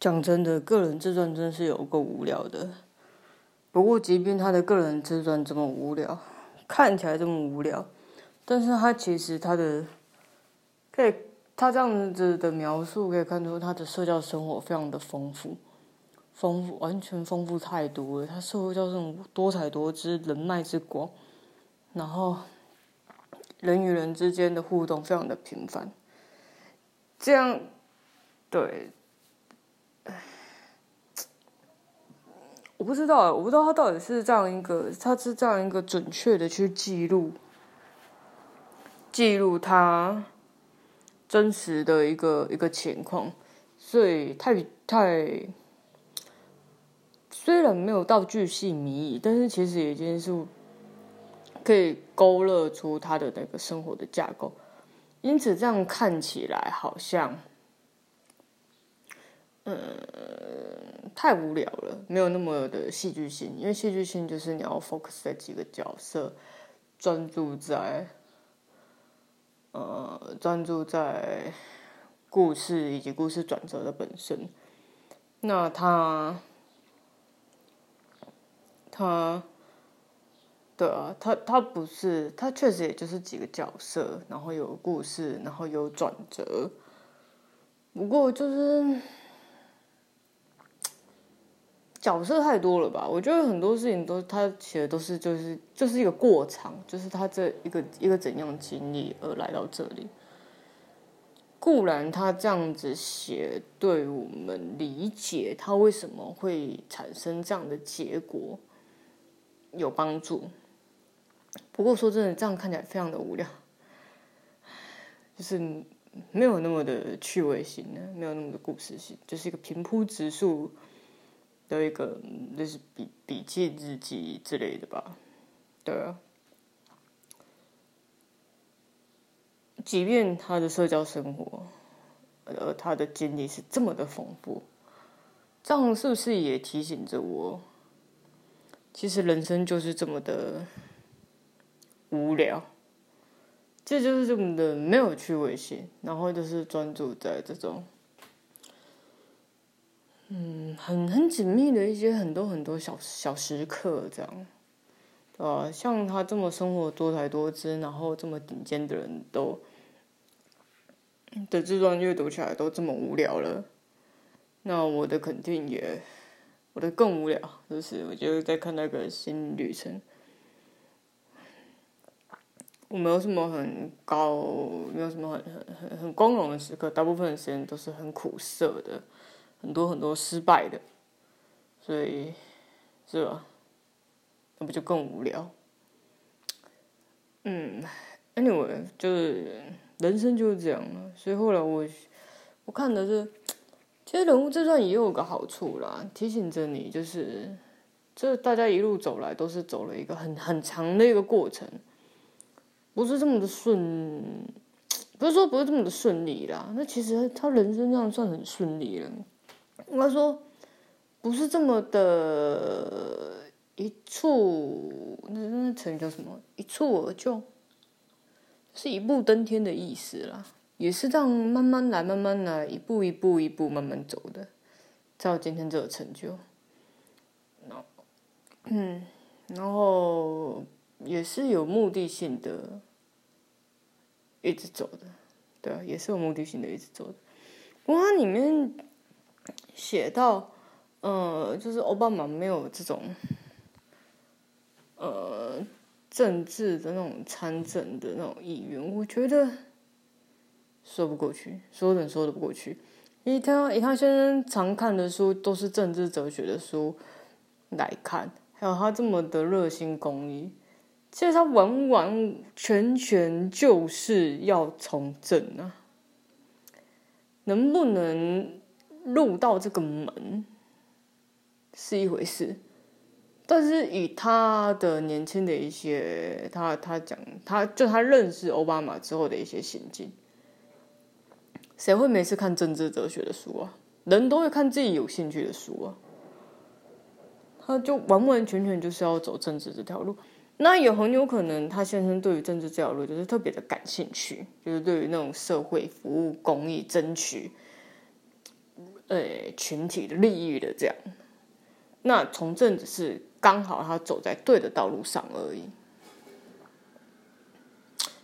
讲真的，个人自传真是有够无聊的。不过，即便他的个人自传这么无聊，看起来这么无聊，但是他其实他的可以，他这样子的描述可以看出他的社交生活非常的丰富，丰富完全丰富太多了。他社交生活多彩多姿，人脉之广，然后人与人之间的互动非常的频繁，这样对。我不知道，我不知道他到底是这样一个，他是这样一个准确的去记录，记录他真实的一个一个情况，所以太太虽然没有到巨细靡遗，但是其实已经是可以勾勒出他的那个生活的架构，因此这样看起来好像。嗯，太无聊了，没有那么的戏剧性。因为戏剧性就是你要 focus 在几个角色，专注在，呃，专注在故事以及故事转折的本身。那他，他，对啊，他他不是，他确实也就是几个角色，然后有故事，然后有转折。不过就是。角色太多了吧？我觉得很多事情都他写的都是就是就是一个过场，就是他这一个一个怎样经历而来到这里。固然他这样子写，对我们理解他为什么会产生这样的结果有帮助。不过说真的，这样看起来非常的无聊，就是没有那么的趣味性呢，没有那么的故事性，就是一个平铺直述。的一个就是笔笔记日记之类的吧，对啊。即便他的社交生活，呃，他的经历是这么的丰富，这样是不是也提醒着我，其实人生就是这么的无聊，这就是这么的没有趣味性，然后就是专注在这种。嗯，很很紧密的一些很多很多小小时刻，这样，呃，像他这么生活多才多姿，然后这么顶尖的人都的自传阅读起来都这么无聊了，那我的肯定也，我的更无聊，就是我就在看那个新旅程，我没有什么很高，没有什么很很很很光荣的时刻，大部分的时间都是很苦涩的。很多很多失败的，所以是吧？那不就更无聊？嗯，anyway，就是人生就是这样了。所以后来我我看的是，其实人物自传也有个好处啦，提醒着你，就是这大家一路走来都是走了一个很很长的一个过程，不是这么的顺，不是说不是这么的顺利啦。那其实他人生这样算很顺利了。应该说，不是这么的一触，那那成语叫什么？一触而就是一步登天的意思啦。也是这样慢慢来，慢慢来，一步一步一步慢慢走的，才有今天这个成就。嗯，然后也是有目的性的，一直走的，对啊，也是有目的性的一直走的。不过它里面。写到，呃，就是奥巴马没有这种，呃，政治的那种参政的那种意愿，我觉得说不过去，说人说的不过去。以他以他先生常看的书都是政治哲学的书来看，还有他这么的热心公益，其实他完完全全就是要从政啊，能不能？入到这个门是一回事，但是以他的年轻的一些，他他讲，他就他认识奥巴马之后的一些心境，谁会没事看政治哲学的书啊？人都会看自己有兴趣的书啊。他就完完全全就是要走政治这条路，那也很有可能他先生对于政治这条路就是特别的感兴趣，就是对于那种社会服务、公益、争取。呃群体的利益的这样。那从政只是刚好他走在对的道路上而已。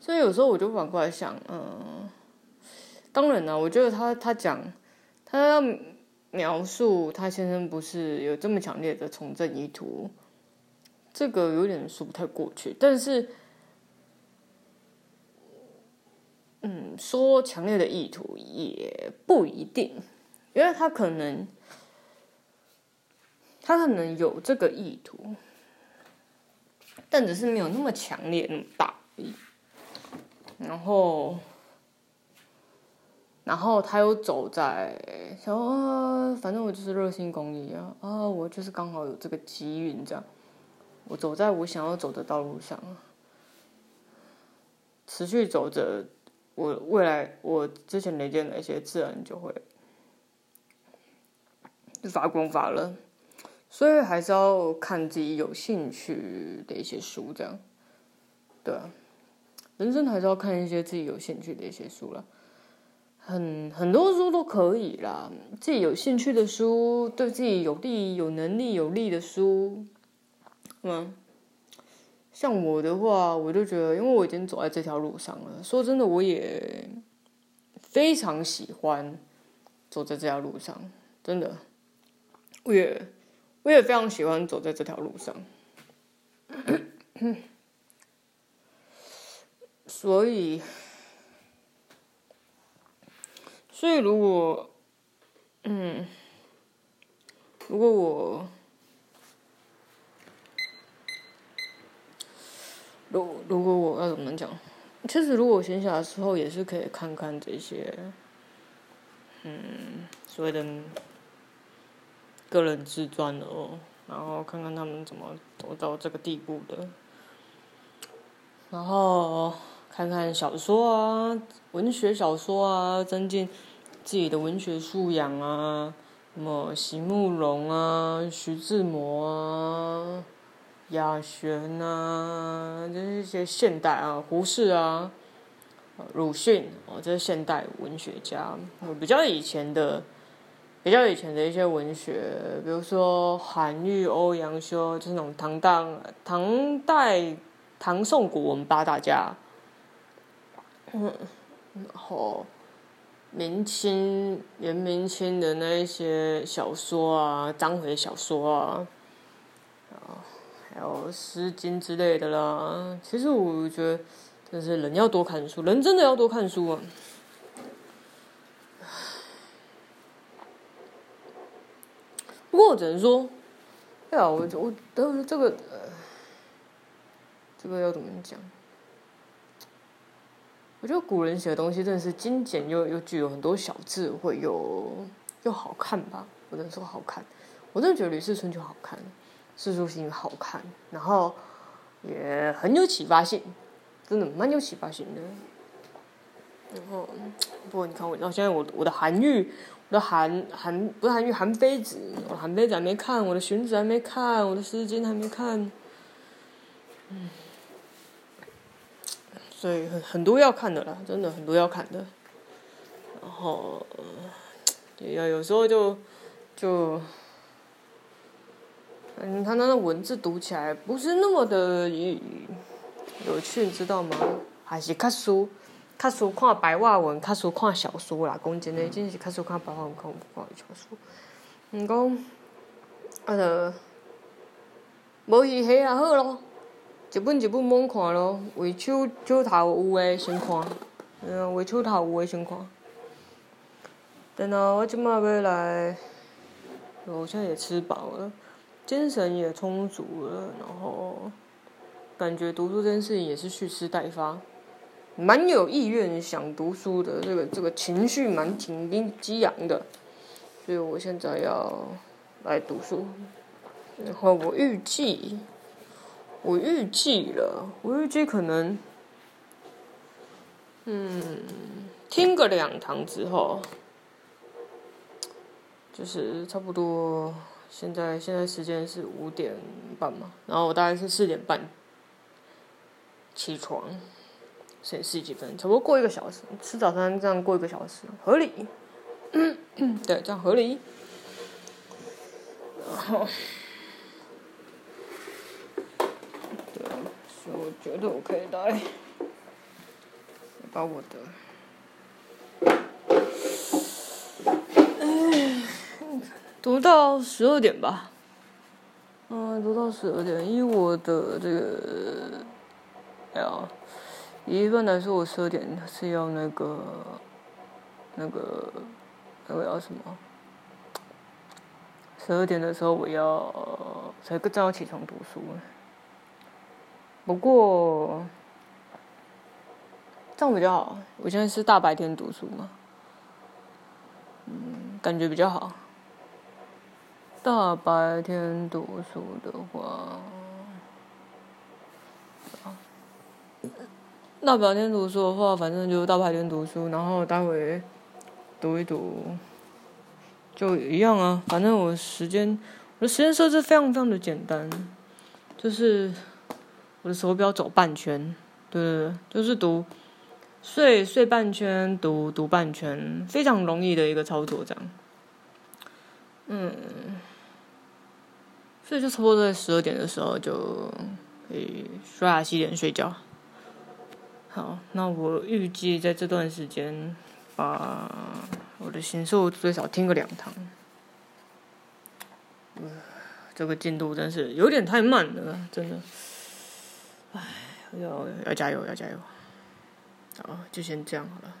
所以有时候我就反过来想，嗯，当然呢，我觉得他他讲他描述他先生不是有这么强烈的从政意图，这个有点说不太过去。但是，嗯，说强烈的意图也不一定，因为他可能他可能有这个意图，但只是没有那么强烈那么大而已。然后，然后他又走在，想，反正我就是热心公益啊，啊，我就是刚好有这个机运这样，我走在我想要走的道路上，持续走着，我未来我之前累积的那些自然就会发光发热，所以还是要看自己有兴趣的一些书这样，对。啊人生还是要看一些自己有兴趣的一些书了，很很多书都可以啦。自己有兴趣的书，对自己有利、有能力、有利的书，嗯，像我的话，我就觉得，因为我已经走在这条路上了。说真的，我也非常喜欢走在这条路上，真的，我也我也非常喜欢走在这条路上。所以，所以如果，嗯，如果我，如如果我要怎么讲？其实如果闲暇的时候也是可以看看这些，嗯，所谓的个人自传哦，然后看看他们怎么走到这个地步的，然后。看看小说啊，文学小说啊，增进自己的文学素养啊。什么席慕容啊，徐志摩啊，亚轩啊，就是一些现代啊，胡适啊，鲁迅哦，这是现代文学家。我比较以前的，比较以前的一些文学，比如说韩愈、欧阳修，就是那种唐代、唐代、唐宋古文八大家。嗯，然后明清、元明清的那一些小说啊，章回小说啊，啊，还有《诗经》之类的啦。其实我觉得，就是人要多看书，人真的要多看书啊。过我只能说，哎呀，我我的这个，这个要怎么讲？我觉得古人写的东西真的是精简又又具有很多小智慧，又又好看吧？我能说好看，我真的觉得《吕氏春秋》好看，《世书新语》好看，然后也很有启发性，真的蛮有启发性的。然后，不过你看我，到现在我我的韩愈，我的韩韩不是韩愈，韩非子，我韩非子还没看，我的荀子还没看，我的《诗经》还没看，嗯。所以很很多要看的啦，真的很多要看的。然后，也要有时候就就，嗯，他那个文字读起来不是那么的有趣，你知道吗？还是看书，看书看白话文，看书看小说啦。讲真的，真是看书看白话文，看看小说。毋讲，啊着，无戏戏也好咯。一本一本猛看咯，为手手头有诶先看，嗯，为手头有诶先看。等到我即马要来，我现在也吃饱了，精神也充足了，然后感觉读书这件事情也是蓄势待发，蛮有意愿想读书的，这个这个情绪蛮挺激激昂的，所以我现在要来读书，然后我预计。我预计了，我预计可能，嗯，听个两堂之后，就是差不多。现在现在时间是五点半嘛，然后我大概是四点半起床，现在十几分，差不多过一个小时，吃早餐这样过一个小时，合理。对，这样合理。然后，对，所以我觉得我可以来把我的，读到十二点吧。嗯，读到十二点，以我的这个，哎呀，一般来说，我十二点是要那个，那个，那个要什么？十二点的时候，我要才正要起床读书。不过这样比较好，我现在是大白天读书嘛，嗯，感觉比较好。大白天读书的话，大白天读书的话，反正就大白天读书，然后待会读一读，就一样啊。反正我时间，我的时间设置非常非常的简单，就是我的手表走半圈，对对对，就是读睡睡半圈，读读半圈，非常容易的一个操作，这样，嗯。所以就差不多在十二点的时候就可以刷牙洗脸睡觉。好，那我预计在这段时间把我的新书最少听个两堂。这个进度真是有点太慢了，真的。唉，要要加油，要加油。好，就先这样好了。